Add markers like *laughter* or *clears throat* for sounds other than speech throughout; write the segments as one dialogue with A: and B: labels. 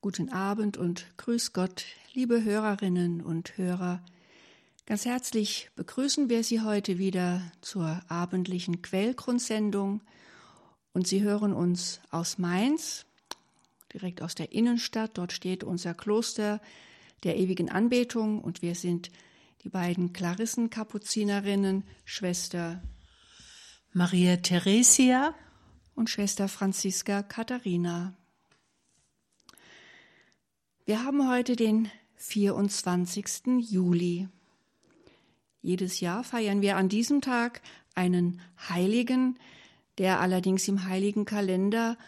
A: Guten Abend und Grüß Gott, liebe Hörerinnen und Hörer. Ganz herzlich begrüßen wir Sie heute wieder zur abendlichen Quellgrundsendung und Sie hören uns aus Mainz, direkt aus der Innenstadt. Dort steht unser Kloster der ewigen Anbetung und wir sind die beiden Klarissen-Kapuzinerinnen, Schwester
B: Maria Theresia
A: und Schwester Franziska Katharina. Wir haben heute den 24. Juli. Jedes Jahr feiern wir an diesem Tag einen Heiligen, der allerdings im heiligen Kalender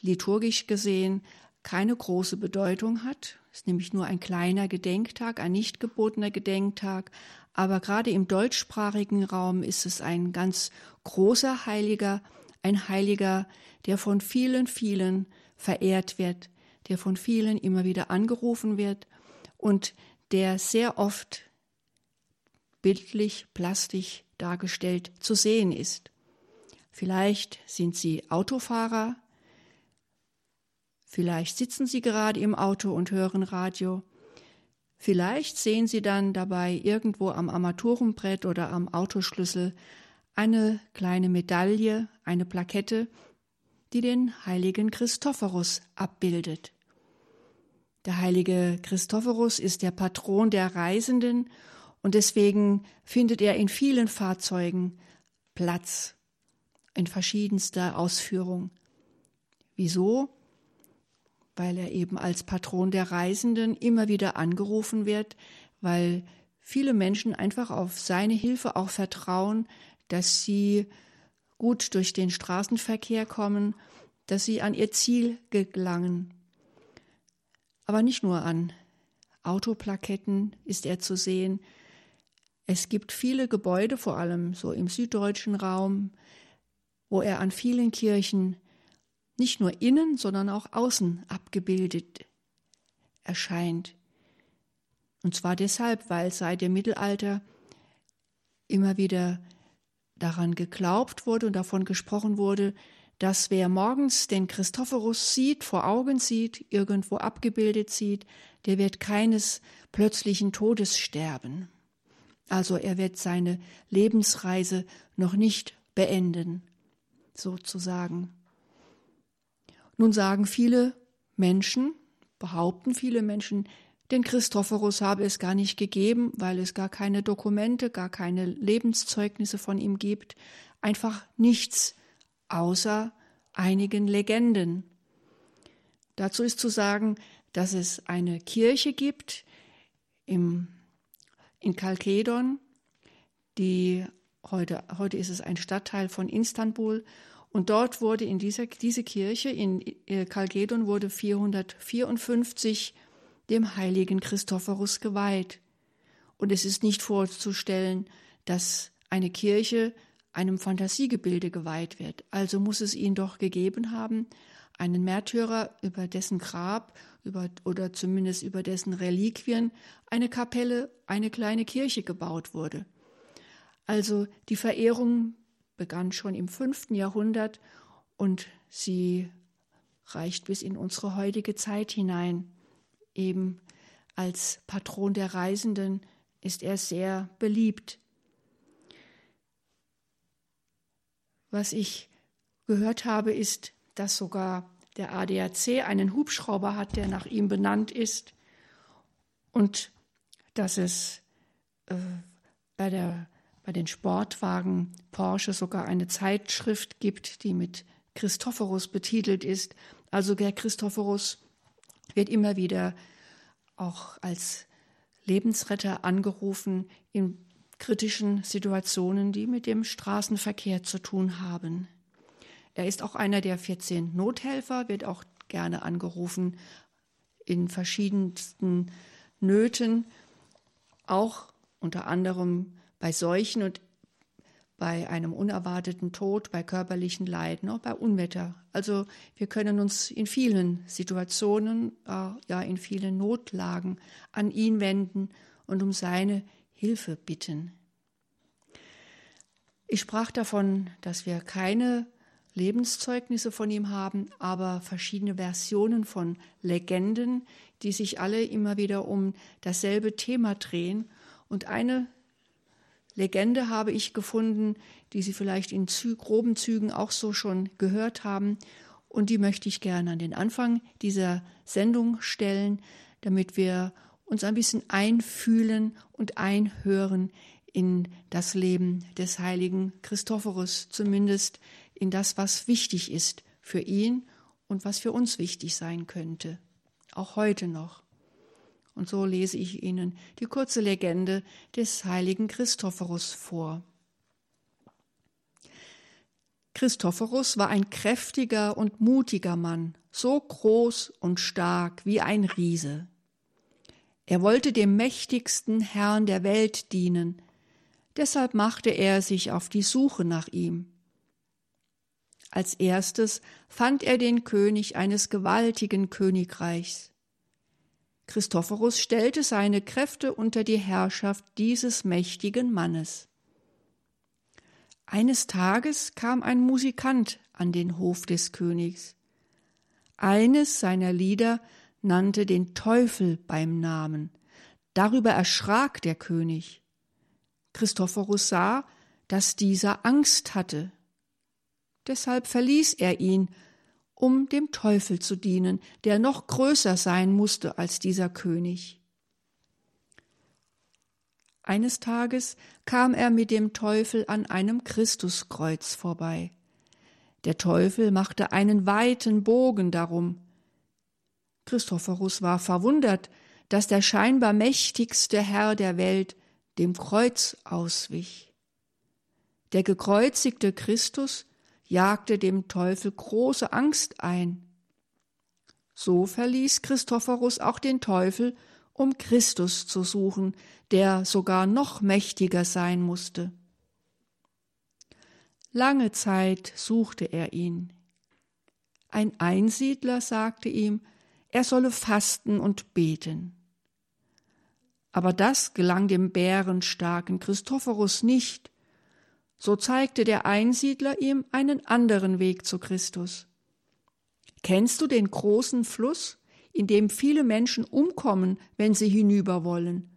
A: liturgisch gesehen keine große Bedeutung hat. Es ist nämlich nur ein kleiner Gedenktag, ein nicht gebotener Gedenktag. Aber gerade im deutschsprachigen Raum ist es ein ganz großer Heiliger, ein Heiliger, der von vielen, vielen verehrt wird, der von vielen immer wieder angerufen wird und der sehr oft bildlich, plastisch dargestellt zu sehen ist. Vielleicht sind Sie Autofahrer, vielleicht sitzen Sie gerade im Auto und hören Radio, vielleicht sehen Sie dann dabei irgendwo am Armaturenbrett oder am Autoschlüssel eine kleine Medaille, eine Plakette, die den heiligen Christophorus abbildet. Der heilige Christophorus ist der Patron der Reisenden und deswegen findet er in vielen Fahrzeugen Platz in verschiedenster Ausführung. Wieso? Weil er eben als Patron der Reisenden immer wieder angerufen wird, weil viele Menschen einfach auf seine Hilfe auch vertrauen, dass sie gut durch den Straßenverkehr kommen, dass sie an ihr Ziel gelangen. Aber nicht nur an Autoplaketten ist er zu sehen. Es gibt viele Gebäude, vor allem so im süddeutschen Raum, wo er an vielen Kirchen nicht nur innen, sondern auch außen abgebildet erscheint. Und zwar deshalb, weil seit dem Mittelalter immer wieder daran geglaubt wurde und davon gesprochen wurde, dass wer morgens den Christophorus sieht, vor Augen sieht, irgendwo abgebildet sieht, der wird keines plötzlichen Todes sterben. Also er wird seine Lebensreise noch nicht beenden, sozusagen. Nun sagen viele Menschen, behaupten viele Menschen, den Christophorus habe es gar nicht gegeben, weil es gar keine Dokumente, gar keine Lebenszeugnisse von ihm gibt, einfach nichts außer einigen Legenden. Dazu ist zu sagen, dass es eine Kirche gibt im, in Kalkedon, die heute, heute ist es ein Stadtteil von Istanbul, und dort wurde in dieser, diese Kirche in Kalkedon äh, wurde 454 dem heiligen Christophorus geweiht. Und es ist nicht vorzustellen, dass eine Kirche einem Fantasiegebilde geweiht wird. Also muss es ihn doch gegeben haben, einen Märtyrer, über dessen Grab über, oder zumindest über dessen Reliquien eine Kapelle, eine kleine Kirche gebaut wurde. Also die Verehrung begann schon im fünften Jahrhundert und sie reicht bis in unsere heutige Zeit hinein. Eben als Patron der Reisenden ist er sehr beliebt. Was ich gehört habe, ist, dass sogar der ADAC einen Hubschrauber hat, der nach ihm benannt ist und dass es äh, bei, der, bei den Sportwagen Porsche sogar eine Zeitschrift gibt, die mit Christophorus betitelt ist. Also der Christophorus wird immer wieder auch als Lebensretter angerufen in kritischen Situationen, die mit dem Straßenverkehr zu tun haben. Er ist auch einer der 14 Nothelfer, wird auch gerne angerufen in verschiedensten Nöten, auch unter anderem bei Seuchen und bei einem unerwarteten Tod, bei körperlichen Leiden, auch bei Unwetter. Also wir können uns in vielen Situationen, äh, ja in vielen Notlagen an ihn wenden und um seine Hilfe bitten. Ich sprach davon, dass wir keine Lebenszeugnisse von ihm haben, aber verschiedene Versionen von Legenden, die sich alle immer wieder um dasselbe Thema drehen. Und eine Legende habe ich gefunden, die Sie vielleicht in Zü groben Zügen auch so schon gehört haben. Und die möchte ich gerne an den Anfang dieser Sendung stellen, damit wir uns ein bisschen einfühlen und einhören in das Leben des heiligen Christophorus, zumindest in das, was wichtig ist für ihn und was für uns wichtig sein könnte, auch heute noch. Und so lese ich Ihnen die kurze Legende des heiligen Christophorus vor. Christophorus war ein kräftiger und mutiger Mann, so groß und stark wie ein Riese. Er wollte dem mächtigsten Herrn der Welt dienen, deshalb machte er sich auf die Suche nach ihm. Als erstes fand er den König eines gewaltigen Königreichs. Christophorus stellte seine Kräfte unter die Herrschaft dieses mächtigen Mannes. Eines Tages kam ein Musikant an den Hof des Königs. Eines seiner Lieder nannte den Teufel beim Namen. Darüber erschrak der König. Christophorus sah, dass dieser Angst hatte. Deshalb verließ er ihn um dem Teufel zu dienen, der noch größer sein musste als dieser König. Eines Tages kam er mit dem Teufel an einem Christuskreuz vorbei. Der Teufel machte einen weiten Bogen darum. Christophorus war verwundert, dass der scheinbar mächtigste Herr der Welt dem Kreuz auswich. Der gekreuzigte Christus jagte dem Teufel große Angst ein. So verließ Christophorus auch den Teufel, um Christus zu suchen, der sogar noch mächtiger sein musste. Lange Zeit suchte er ihn. Ein Einsiedler sagte ihm, er solle fasten und beten. Aber das gelang dem bärenstarken Christophorus nicht, so zeigte der Einsiedler ihm einen anderen Weg zu Christus. Kennst du den großen Fluss, in dem viele Menschen umkommen, wenn sie hinüber wollen?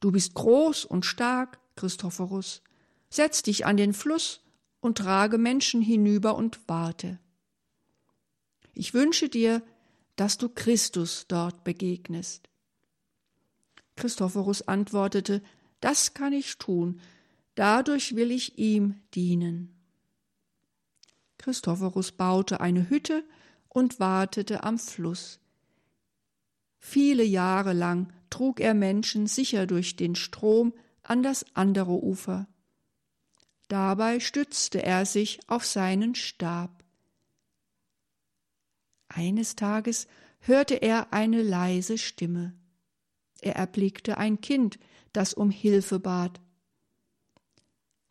A: Du bist groß und stark, Christophorus. Setz dich an den Fluss und trage Menschen hinüber und warte. Ich wünsche dir, dass du Christus dort begegnest. Christophorus antwortete, das kann ich tun, Dadurch will ich ihm dienen. Christophorus baute eine Hütte und wartete am Fluss. Viele Jahre lang trug er Menschen sicher durch den Strom an das andere Ufer. Dabei stützte er sich auf seinen Stab. Eines Tages hörte er eine leise Stimme. Er erblickte ein Kind, das um Hilfe bat.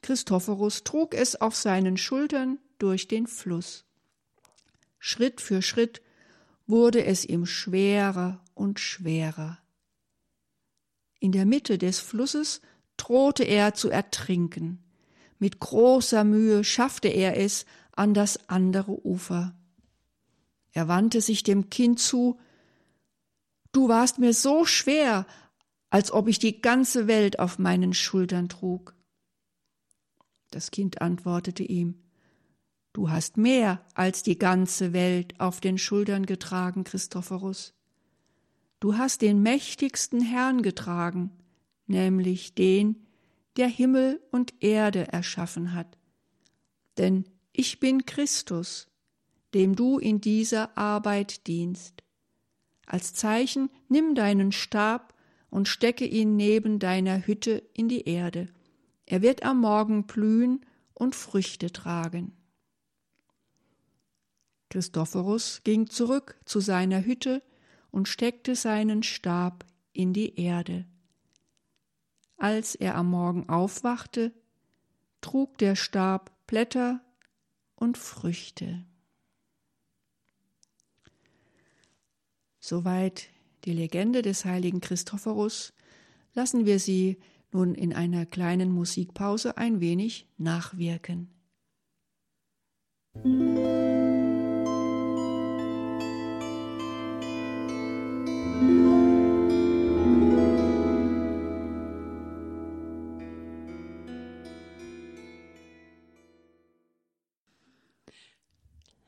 A: Christophorus trug es auf seinen Schultern durch den Fluss. Schritt für Schritt wurde es ihm schwerer und schwerer. In der Mitte des Flusses drohte er zu ertrinken. Mit großer Mühe schaffte er es an das andere Ufer. Er wandte sich dem Kind zu Du warst mir so schwer, als ob ich die ganze Welt auf meinen Schultern trug. Das Kind antwortete ihm Du hast mehr als die ganze Welt auf den Schultern getragen, Christophorus. Du hast den mächtigsten Herrn getragen, nämlich den, der Himmel und Erde erschaffen hat. Denn ich bin Christus, dem du in dieser Arbeit dienst. Als Zeichen nimm deinen Stab und stecke ihn neben deiner Hütte in die Erde er wird am Morgen blühen und Früchte tragen. Christophorus ging zurück zu seiner Hütte und steckte seinen Stab in die Erde. Als er am Morgen aufwachte, trug der Stab Blätter und Früchte. Soweit die Legende des heiligen Christophorus. Lassen wir sie nun in einer kleinen Musikpause ein wenig nachwirken.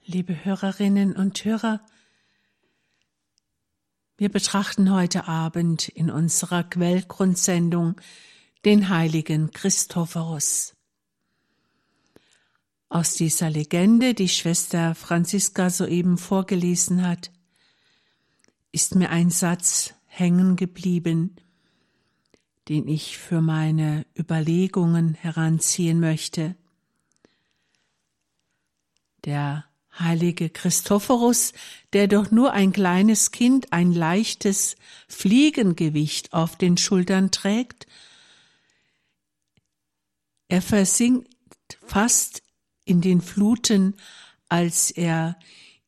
B: Liebe Hörerinnen und Hörer, wir betrachten heute Abend in unserer Quellgrundsendung den heiligen Christophorus. Aus dieser Legende, die Schwester Franziska soeben vorgelesen hat, ist mir ein Satz hängen geblieben, den ich für meine Überlegungen heranziehen möchte. Der heilige Christophorus, der doch nur ein kleines Kind ein leichtes Fliegengewicht auf den Schultern trägt, er versinkt fast in den Fluten, als er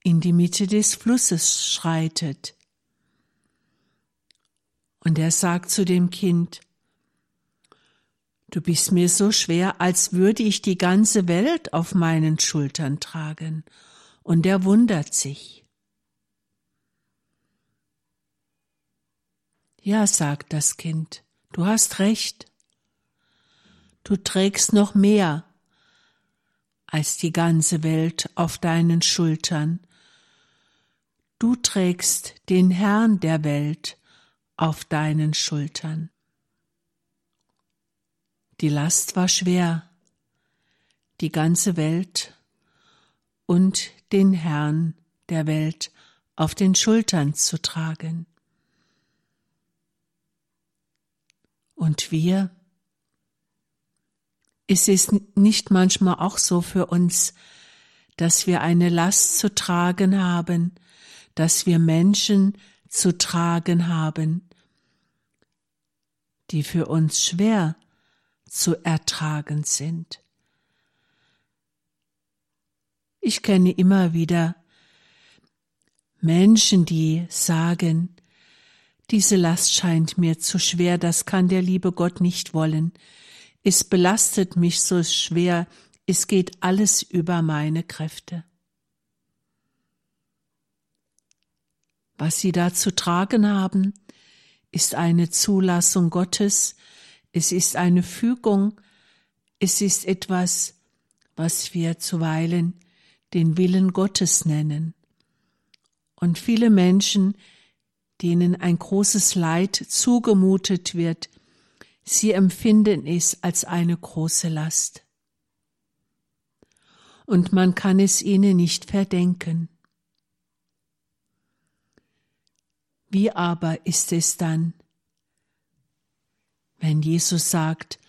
B: in die Mitte des Flusses schreitet. Und er sagt zu dem Kind, Du bist mir so schwer, als würde ich die ganze Welt auf meinen Schultern tragen. Und er wundert sich. Ja, sagt das Kind, du hast recht. Du trägst noch mehr als die ganze Welt auf deinen Schultern. Du trägst den Herrn der Welt auf deinen Schultern. Die Last war schwer, die ganze Welt und den Herrn der Welt auf den Schultern zu tragen. Und wir? Ist es nicht manchmal auch so für uns, dass wir eine Last zu tragen haben, dass wir Menschen zu tragen haben, die für uns schwer zu ertragen sind. Ich kenne immer wieder Menschen, die sagen, diese Last scheint mir zu schwer, das kann der liebe Gott nicht wollen. Es belastet mich so schwer, es geht alles über meine Kräfte. Was sie da zu tragen haben, ist eine Zulassung Gottes, es ist eine Fügung, es ist etwas, was wir zuweilen den Willen Gottes nennen. Und viele Menschen, denen ein großes Leid zugemutet wird, sie empfinden es als eine große Last. Und man kann es ihnen nicht verdenken. Wie aber ist es dann, wenn Jesus sagt,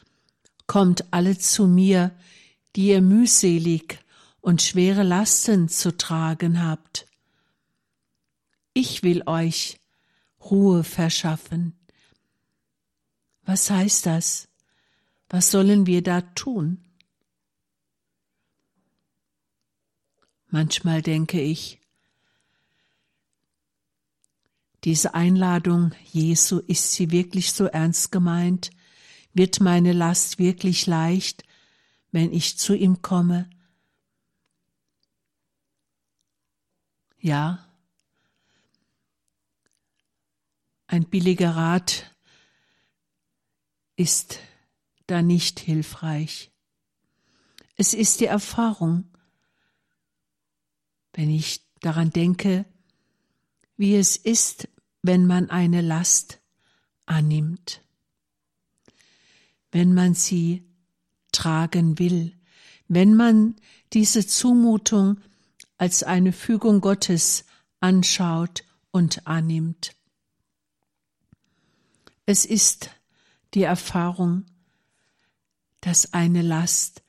B: Kommt alle zu mir, die ihr mühselig und schwere Lasten zu tragen habt. Ich will euch Ruhe verschaffen. Was heißt das? Was sollen wir da tun? Manchmal denke ich, diese Einladung Jesu, ist sie wirklich so ernst gemeint? Wird meine Last wirklich leicht, wenn ich zu ihm komme? Ja, ein billiger Rat ist da nicht hilfreich. Es ist die Erfahrung, wenn ich daran denke, wie es ist, wenn man eine Last annimmt, wenn man sie tragen will, wenn man diese Zumutung als eine Fügung Gottes anschaut und annimmt. Es ist die Erfahrung, dass eine Last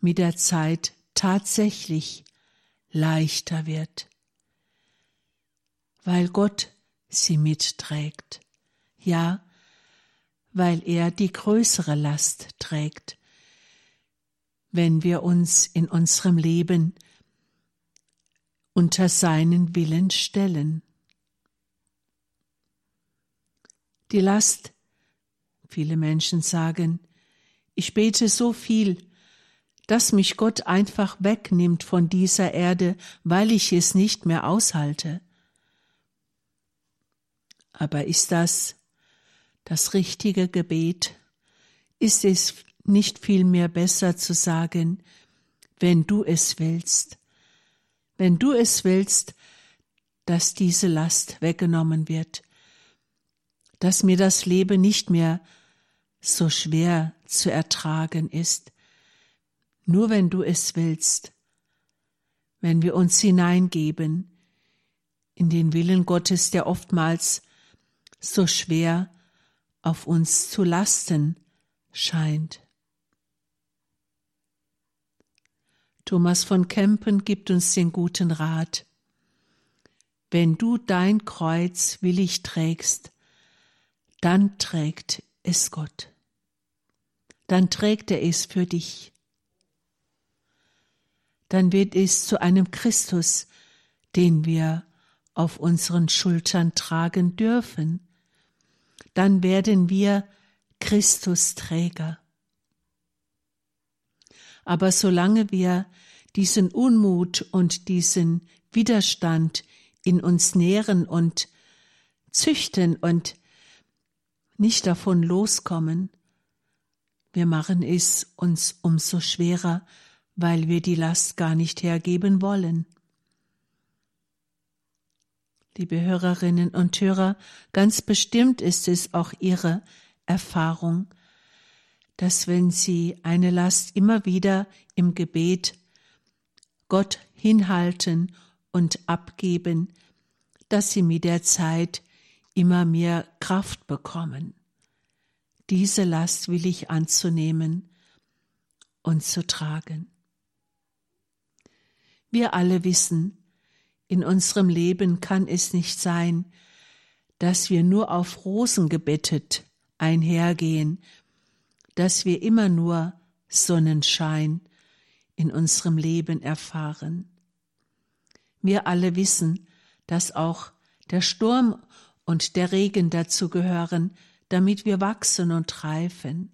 B: mit der Zeit tatsächlich leichter wird, weil Gott sie mitträgt. Ja, weil er die größere Last trägt, wenn wir uns in unserem Leben unter seinen Willen stellen. Die Last, viele Menschen sagen, ich bete so viel, dass mich Gott einfach wegnimmt von dieser Erde, weil ich es nicht mehr aushalte. Aber ist das das richtige Gebet? Ist es nicht vielmehr besser zu sagen, wenn du es willst, wenn du es willst, dass diese Last weggenommen wird, dass mir das Leben nicht mehr so schwer zu ertragen ist, nur wenn du es willst, wenn wir uns hineingeben in den Willen Gottes, der oftmals so schwer auf uns zu lasten scheint. Thomas von Kempen gibt uns den guten Rat. Wenn du dein Kreuz willig trägst, dann trägt es Gott. Dann trägt er es für dich. Dann wird es zu einem Christus, den wir auf unseren Schultern tragen dürfen. Dann werden wir Christusträger. Aber solange wir diesen Unmut und diesen Widerstand in uns nähren und züchten und nicht davon loskommen, wir machen es uns umso schwerer, weil wir die Last gar nicht hergeben wollen. Liebe Hörerinnen und Hörer, ganz bestimmt ist es auch Ihre Erfahrung, dass wenn sie eine Last immer wieder im Gebet Gott hinhalten und abgeben, dass sie mit der Zeit immer mehr Kraft bekommen. Diese Last will ich anzunehmen und zu tragen. Wir alle wissen, in unserem Leben kann es nicht sein, dass wir nur auf Rosen gebettet einhergehen dass wir immer nur Sonnenschein in unserem Leben erfahren. Wir alle wissen, dass auch der Sturm und der Regen dazu gehören, damit wir wachsen und reifen.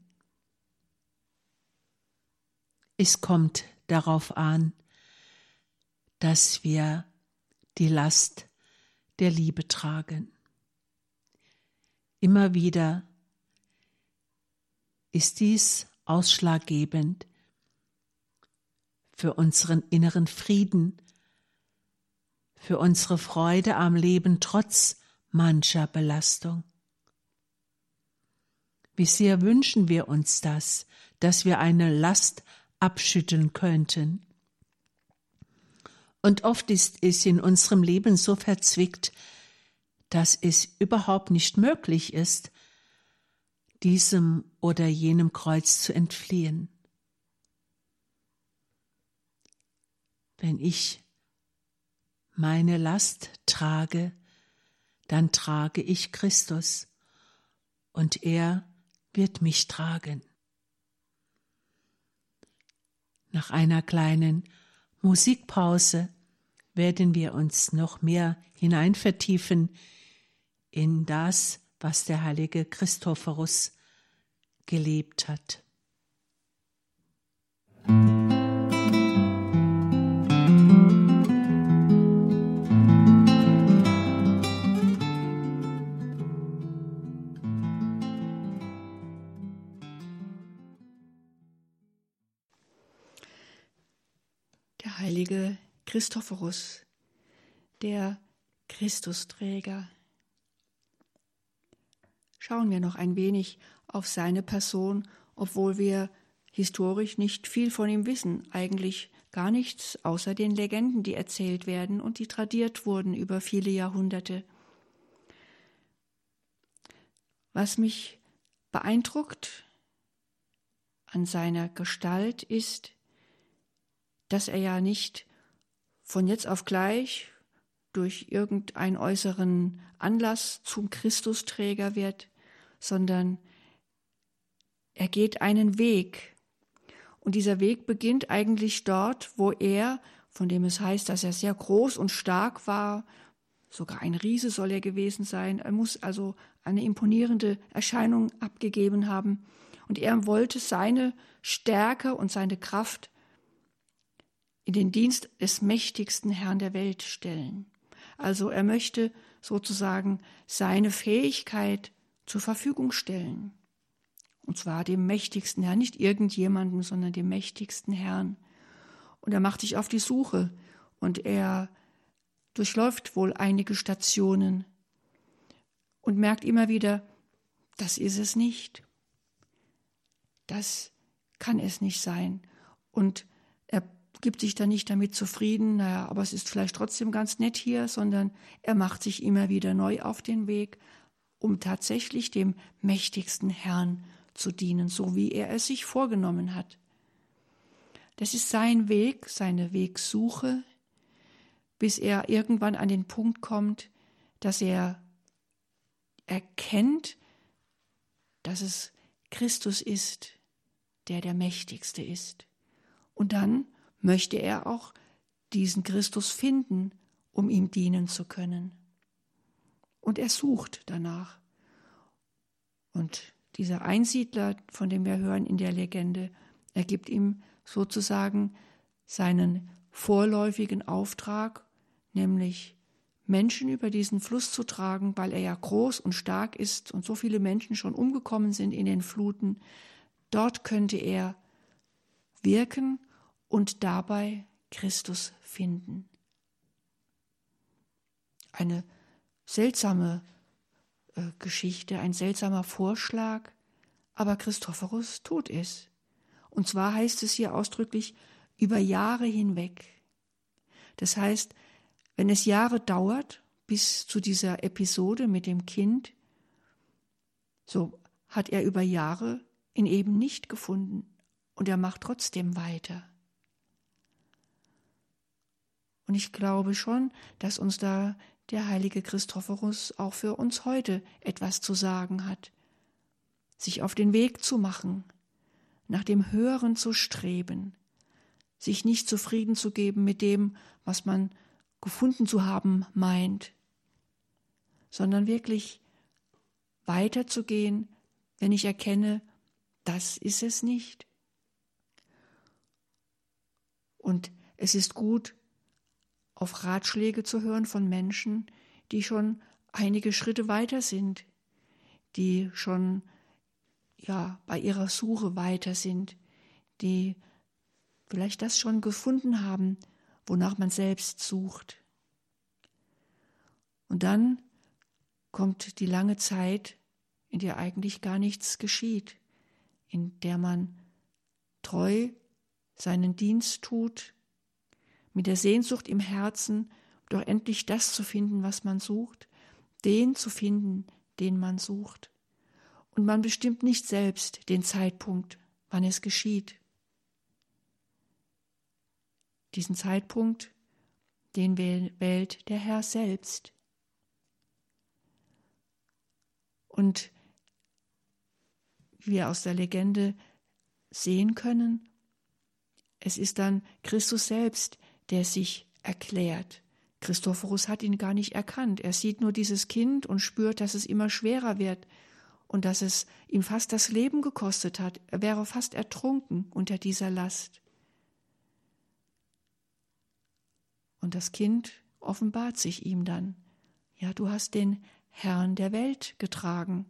B: Es kommt darauf an, dass wir die Last der Liebe tragen. Immer wieder ist dies ausschlaggebend für unseren inneren Frieden, für unsere Freude am Leben trotz mancher Belastung. Wie sehr wünschen wir uns das, dass wir eine Last abschütteln könnten. Und oft ist es in unserem Leben so verzwickt, dass es überhaupt nicht möglich ist, diesem oder jenem Kreuz zu entfliehen. Wenn ich meine Last trage, dann trage ich Christus und er wird mich tragen. Nach einer kleinen Musikpause werden wir uns noch mehr hineinvertiefen in das, was der heilige Christophorus gelebt hat.
A: Der heilige Christophorus, der Christusträger. Schauen wir noch ein wenig auf seine Person, obwohl wir historisch nicht viel von ihm wissen, eigentlich gar nichts außer den Legenden, die erzählt werden und die tradiert wurden über viele Jahrhunderte. Was mich beeindruckt an seiner Gestalt ist, dass er ja nicht von jetzt auf gleich durch irgendeinen äußeren Anlass zum Christusträger wird, sondern er geht einen Weg. Und dieser Weg beginnt eigentlich dort, wo er, von dem es heißt, dass er sehr groß und stark war, sogar ein Riese soll er gewesen sein, er muss also eine imponierende Erscheinung abgegeben haben. Und er wollte seine Stärke und seine Kraft in den Dienst des mächtigsten Herrn der Welt stellen. Also er möchte sozusagen seine Fähigkeit zur Verfügung stellen. Und zwar dem mächtigsten Herrn, nicht irgendjemandem, sondern dem mächtigsten Herrn. Und er macht sich auf die Suche und er durchläuft wohl einige Stationen und merkt immer wieder, das ist es nicht. Das kann es nicht sein. Und er gibt sich dann nicht damit zufrieden, naja, aber es ist vielleicht trotzdem ganz nett hier, sondern er macht sich immer wieder neu auf den Weg, um tatsächlich dem mächtigsten Herrn zu dienen, so wie er es sich vorgenommen hat. Das ist sein Weg, seine Wegsuche, bis er irgendwann an den Punkt kommt, dass er erkennt, dass es Christus ist, der der Mächtigste ist. Und dann möchte er auch diesen Christus finden, um ihm dienen zu können. Und er sucht danach. Und dieser Einsiedler, von dem wir hören in der Legende, er gibt ihm sozusagen seinen vorläufigen Auftrag, nämlich Menschen über diesen Fluss zu tragen, weil er ja groß und stark ist und so viele Menschen schon umgekommen sind in den Fluten. Dort könnte er wirken und dabei Christus finden. Eine seltsame äh, Geschichte, ein seltsamer Vorschlag, aber Christophorus tut es. Und zwar heißt es hier ausdrücklich über Jahre hinweg. Das heißt, wenn es Jahre dauert bis zu dieser Episode mit dem Kind, so hat er über Jahre ihn eben nicht gefunden und er macht trotzdem weiter. Und ich glaube schon, dass uns da der heilige Christophorus auch für uns heute etwas zu sagen hat, sich auf den Weg zu machen, nach dem Höheren zu streben, sich nicht zufrieden zu geben mit dem, was man gefunden zu haben meint, sondern wirklich weiterzugehen, wenn ich erkenne, das ist es nicht. Und es ist gut, auf Ratschläge zu hören von Menschen, die schon einige Schritte weiter sind, die schon ja bei ihrer Suche weiter sind, die vielleicht das schon gefunden haben, wonach man selbst sucht. Und dann kommt die lange Zeit, in der eigentlich gar nichts geschieht, in der man treu seinen Dienst tut, mit der Sehnsucht im Herzen, doch endlich das zu finden, was man sucht, den zu finden, den man sucht. Und man bestimmt nicht selbst den Zeitpunkt, wann es geschieht. Diesen Zeitpunkt, den wählt der Herr selbst. Und wie wir aus der Legende sehen können, es ist dann Christus selbst, der sich erklärt. Christophorus hat ihn gar nicht erkannt. Er sieht nur dieses Kind und spürt, dass es immer schwerer wird und dass es ihm fast das Leben gekostet hat. Er wäre fast ertrunken unter dieser Last. Und das Kind offenbart sich ihm dann. Ja, du hast den Herrn der Welt getragen,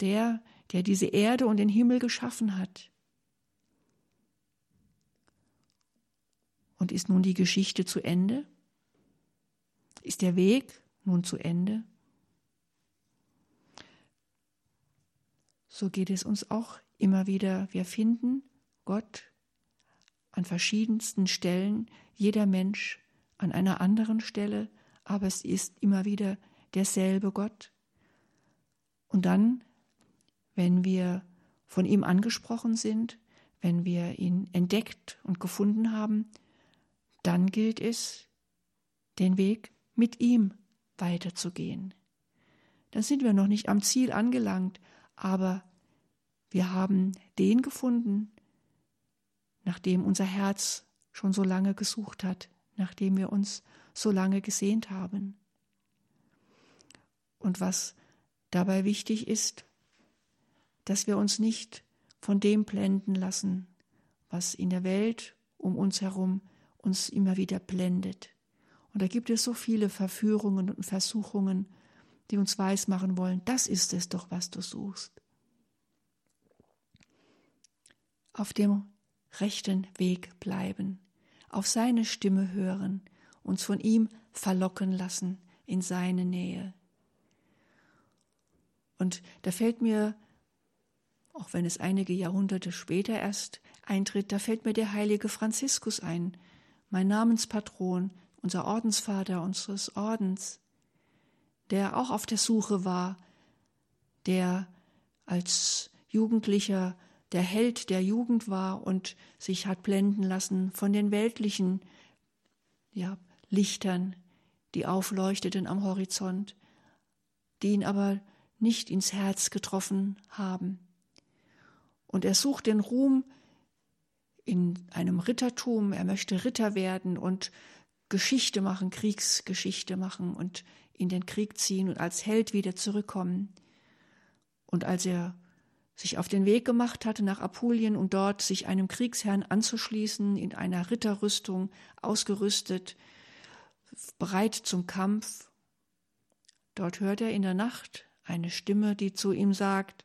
A: der, der diese Erde und den Himmel geschaffen hat. Und ist nun die Geschichte zu Ende? Ist der Weg nun zu Ende? So geht es uns auch immer wieder. Wir finden Gott an verschiedensten Stellen, jeder Mensch an einer anderen Stelle, aber es ist immer wieder derselbe Gott. Und dann, wenn wir von ihm angesprochen sind, wenn wir ihn entdeckt und gefunden haben, dann gilt es, den Weg mit ihm weiterzugehen. Dann sind wir noch nicht am Ziel angelangt, aber wir haben den gefunden, nachdem unser Herz schon so lange gesucht hat, nachdem wir uns so lange gesehnt haben. Und was dabei wichtig ist, dass wir uns nicht von dem blenden lassen, was in der Welt um uns herum uns immer wieder blendet. Und da gibt es so viele Verführungen und Versuchungen, die uns weismachen wollen, das ist es doch, was du suchst. Auf dem rechten Weg bleiben, auf seine Stimme hören, uns von ihm verlocken lassen in seine Nähe. Und da fällt mir, auch wenn es einige Jahrhunderte später erst eintritt, da fällt mir der heilige Franziskus ein, mein Namenspatron, unser Ordensvater unseres Ordens, der auch auf der Suche war, der als Jugendlicher der Held der Jugend war und sich hat blenden lassen von den weltlichen ja, Lichtern, die aufleuchteten am Horizont, die ihn aber nicht ins Herz getroffen haben. Und er sucht den Ruhm in einem Rittertum, er möchte Ritter werden und Geschichte machen, Kriegsgeschichte machen und in den Krieg ziehen und als Held wieder zurückkommen. Und als er sich auf den Weg gemacht hatte nach Apulien und dort sich einem Kriegsherrn anzuschließen, in einer Ritterrüstung ausgerüstet, bereit zum Kampf. Dort hört er in der Nacht eine Stimme, die zu ihm sagt,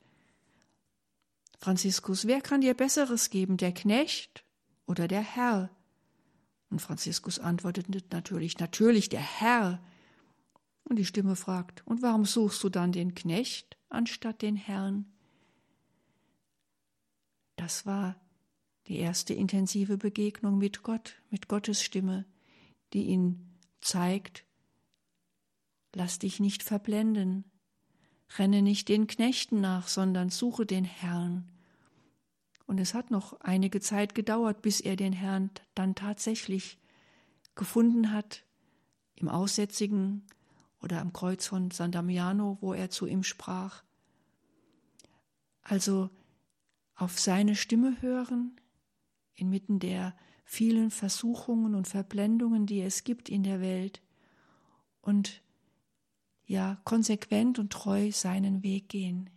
A: Franziskus, wer kann dir Besseres geben, der Knecht oder der Herr? Und Franziskus antwortete natürlich, natürlich der Herr. Und die Stimme fragt, und warum suchst du dann den Knecht anstatt den Herrn? Das war die erste intensive Begegnung mit Gott, mit Gottes Stimme, die ihn zeigt, lass dich nicht verblenden, renne nicht den Knechten nach, sondern suche den Herrn. Und es hat noch einige Zeit gedauert, bis er den Herrn dann tatsächlich gefunden hat, im Aussätzigen oder am Kreuz von San Damiano, wo er zu ihm sprach. Also auf seine Stimme hören, inmitten der vielen Versuchungen und Verblendungen, die es gibt in der Welt, und ja, konsequent und treu seinen Weg gehen.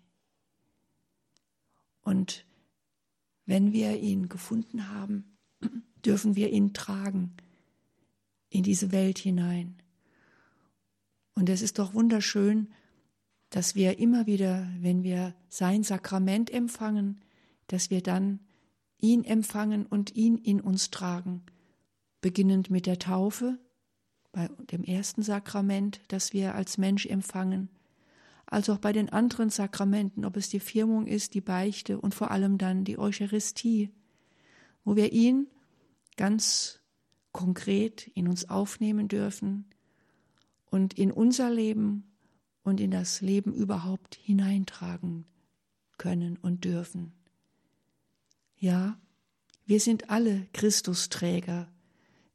A: Und wenn wir ihn gefunden haben, *clears throat* dürfen wir ihn tragen in diese Welt hinein. Und es ist doch wunderschön, dass wir immer wieder, wenn wir sein Sakrament empfangen, dass wir dann ihn empfangen und ihn in uns tragen, beginnend mit der Taufe, bei dem ersten Sakrament, das wir als Mensch empfangen, als auch bei den anderen Sakramenten, ob es die Firmung ist, die Beichte und vor allem dann die Eucharistie, wo wir ihn ganz konkret in uns aufnehmen dürfen und in unser Leben und in das Leben überhaupt hineintragen können und dürfen. Ja, wir sind alle Christusträger,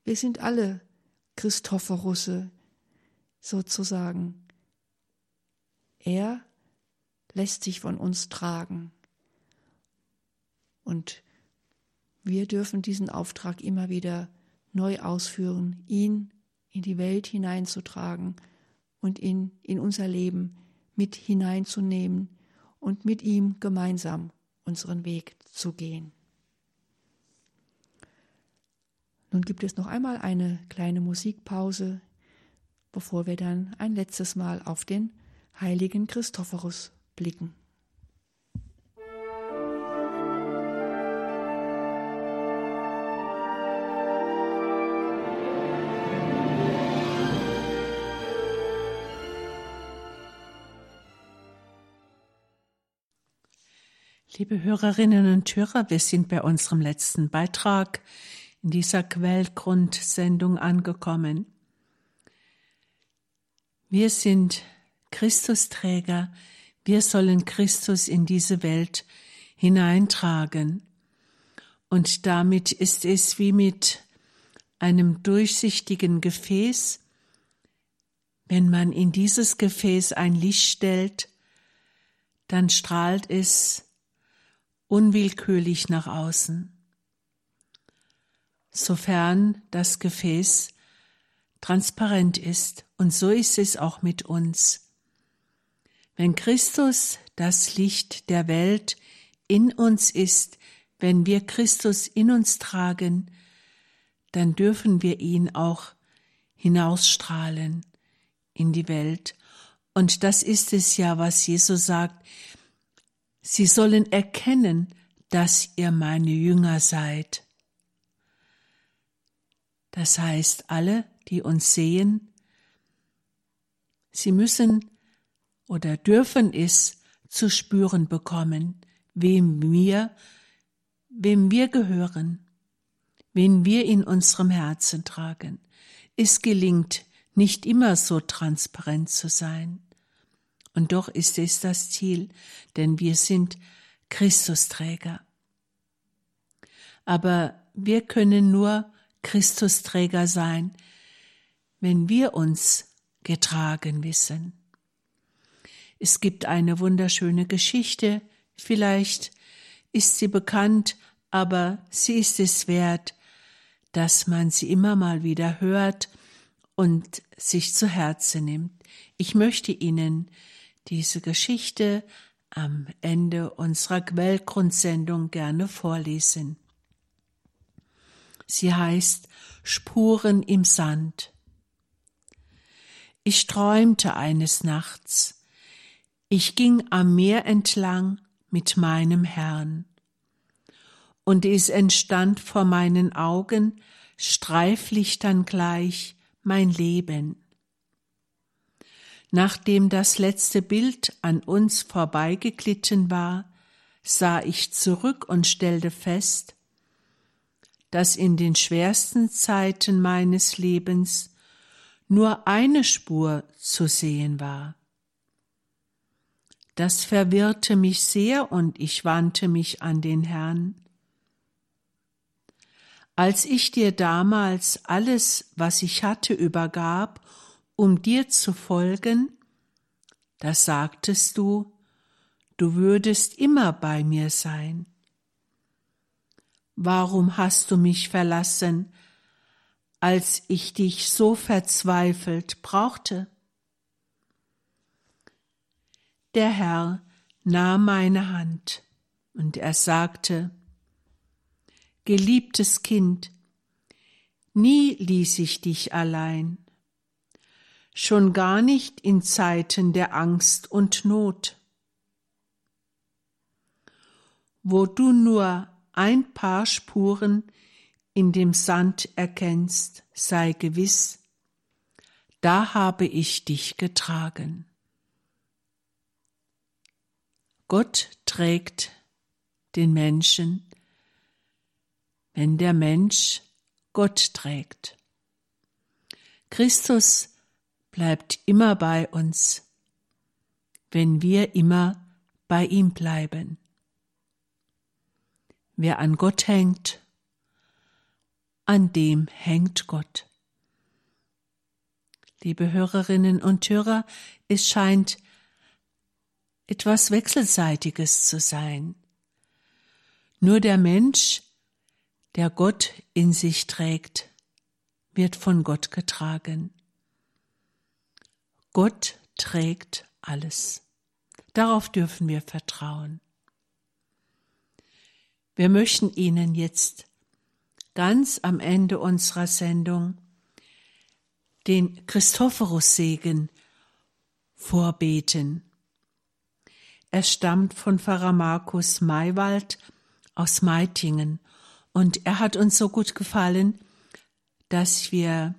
A: wir sind alle Christophorusse sozusagen. Er lässt sich von uns tragen. Und wir dürfen diesen Auftrag immer wieder neu ausführen, ihn in die Welt hineinzutragen und ihn in unser Leben mit hineinzunehmen und mit ihm gemeinsam unseren Weg zu gehen. Nun gibt es noch einmal eine kleine Musikpause, bevor wir dann ein letztes Mal auf den heiligen Christophorus blicken.
B: Liebe Hörerinnen und Hörer, wir sind bei unserem letzten Beitrag in dieser Quellgrundsendung angekommen. Wir sind Christusträger, wir sollen Christus in diese Welt hineintragen. Und damit ist es wie mit einem durchsichtigen Gefäß, wenn man in dieses Gefäß ein Licht stellt, dann strahlt es unwillkürlich nach außen. Sofern das Gefäß transparent ist, und so ist es auch mit uns. Wenn Christus das Licht der Welt in uns ist, wenn wir Christus in uns tragen, dann dürfen wir ihn auch hinausstrahlen in die Welt. Und das ist es ja, was Jesus sagt. Sie sollen erkennen, dass ihr meine Jünger seid. Das heißt, alle, die uns sehen, sie müssen oder dürfen es zu spüren bekommen, wem wir, wem wir gehören, wen wir in unserem Herzen tragen. Es gelingt nicht immer so transparent zu sein. Und doch ist es das Ziel, denn wir sind Christusträger. Aber wir können nur Christusträger sein, wenn wir uns getragen wissen. Es gibt eine wunderschöne Geschichte, vielleicht ist sie bekannt, aber sie ist es wert, dass man sie immer mal wieder hört und sich zu Herzen nimmt. Ich möchte Ihnen diese Geschichte am Ende unserer Quellgrundsendung gerne vorlesen. Sie heißt Spuren im Sand. Ich träumte eines Nachts. Ich ging am Meer entlang mit meinem Herrn. Und es entstand vor meinen Augen Streiflichtern gleich mein Leben. Nachdem das letzte Bild an uns vorbeigeglitten war, sah ich zurück und stellte fest, dass in den schwersten Zeiten meines Lebens nur eine Spur zu sehen war. Das verwirrte mich sehr und ich wandte mich an den Herrn. Als ich dir damals alles, was ich hatte, übergab, um dir zu folgen, da sagtest du, du würdest immer bei mir sein. Warum hast du mich verlassen, als ich dich so verzweifelt brauchte? Der Herr nahm meine Hand und er sagte, Geliebtes Kind, nie ließ ich dich allein, schon gar nicht in Zeiten der Angst und Not. Wo du nur ein paar Spuren in dem Sand erkennst, sei gewiss, da habe ich dich getragen. Gott trägt den Menschen wenn der Mensch Gott trägt. Christus bleibt immer bei uns, wenn wir immer bei ihm bleiben. Wer an Gott hängt, an dem hängt Gott. Liebe Hörerinnen und Hörer, es scheint etwas Wechselseitiges zu sein. Nur der Mensch der Gott in sich trägt, wird von Gott getragen. Gott trägt alles. Darauf dürfen wir vertrauen. Wir möchten Ihnen jetzt ganz am Ende unserer Sendung den Christophorus-Segen vorbeten. Er stammt von Pfarrer Markus Maywald aus Meitingen und er hat uns so gut gefallen, dass wir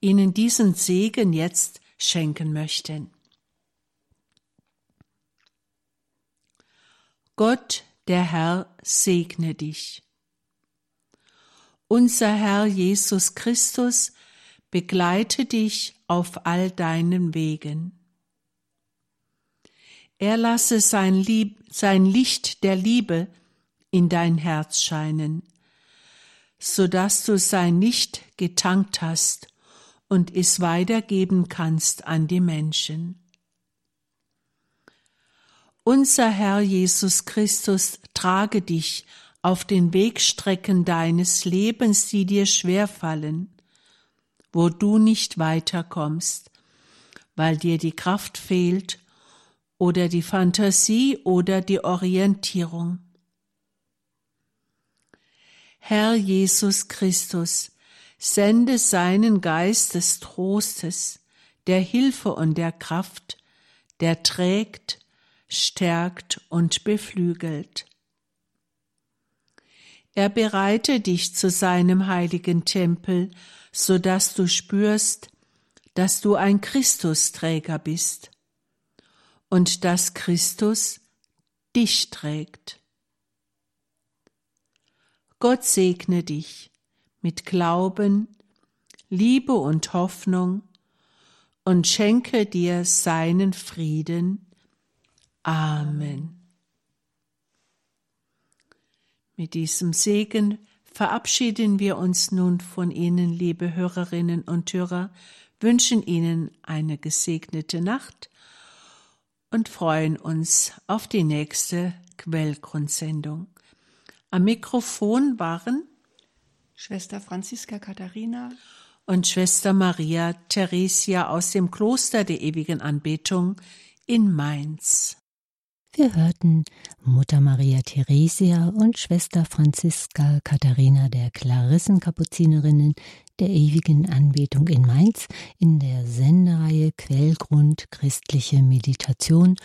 B: Ihnen diesen Segen jetzt schenken möchten. Gott, der Herr, segne dich. Unser Herr Jesus Christus begleite dich auf all deinen Wegen. Er lasse sein, Lieb, sein Licht der Liebe in dein Herz scheinen so dass du sein Licht getankt hast und es weitergeben kannst an die Menschen. Unser Herr Jesus Christus trage dich auf den Wegstrecken deines Lebens, die dir schwerfallen, wo du nicht weiterkommst, weil dir die Kraft fehlt oder die Fantasie oder die Orientierung. Herr Jesus Christus, sende seinen Geist des Trostes, der Hilfe und der Kraft, der trägt, stärkt und beflügelt. Er bereite dich zu seinem heiligen Tempel, so dass du spürst, dass du ein Christusträger bist und dass Christus dich trägt. Gott segne dich mit Glauben, Liebe und Hoffnung und schenke dir seinen Frieden. Amen. Mit diesem Segen verabschieden wir uns nun von Ihnen, liebe Hörerinnen und Hörer, wünschen Ihnen eine gesegnete Nacht und freuen uns auf die nächste Quellgrundsendung. Am Mikrofon waren
A: Schwester Franziska Katharina
B: und Schwester Maria Theresia aus dem Kloster der ewigen Anbetung in Mainz.
C: Wir hörten Mutter Maria Theresia und Schwester Franziska Katharina der Klarissenkapuzinerinnen der ewigen Anbetung in Mainz in der Sendereihe Quellgrund christliche Meditation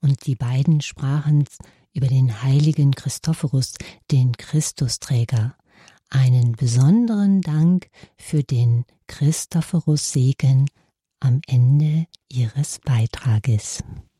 C: und die beiden sprachen über den heiligen Christophorus, den Christusträger. Einen besonderen Dank für den Christophorus Segen am Ende ihres Beitrages.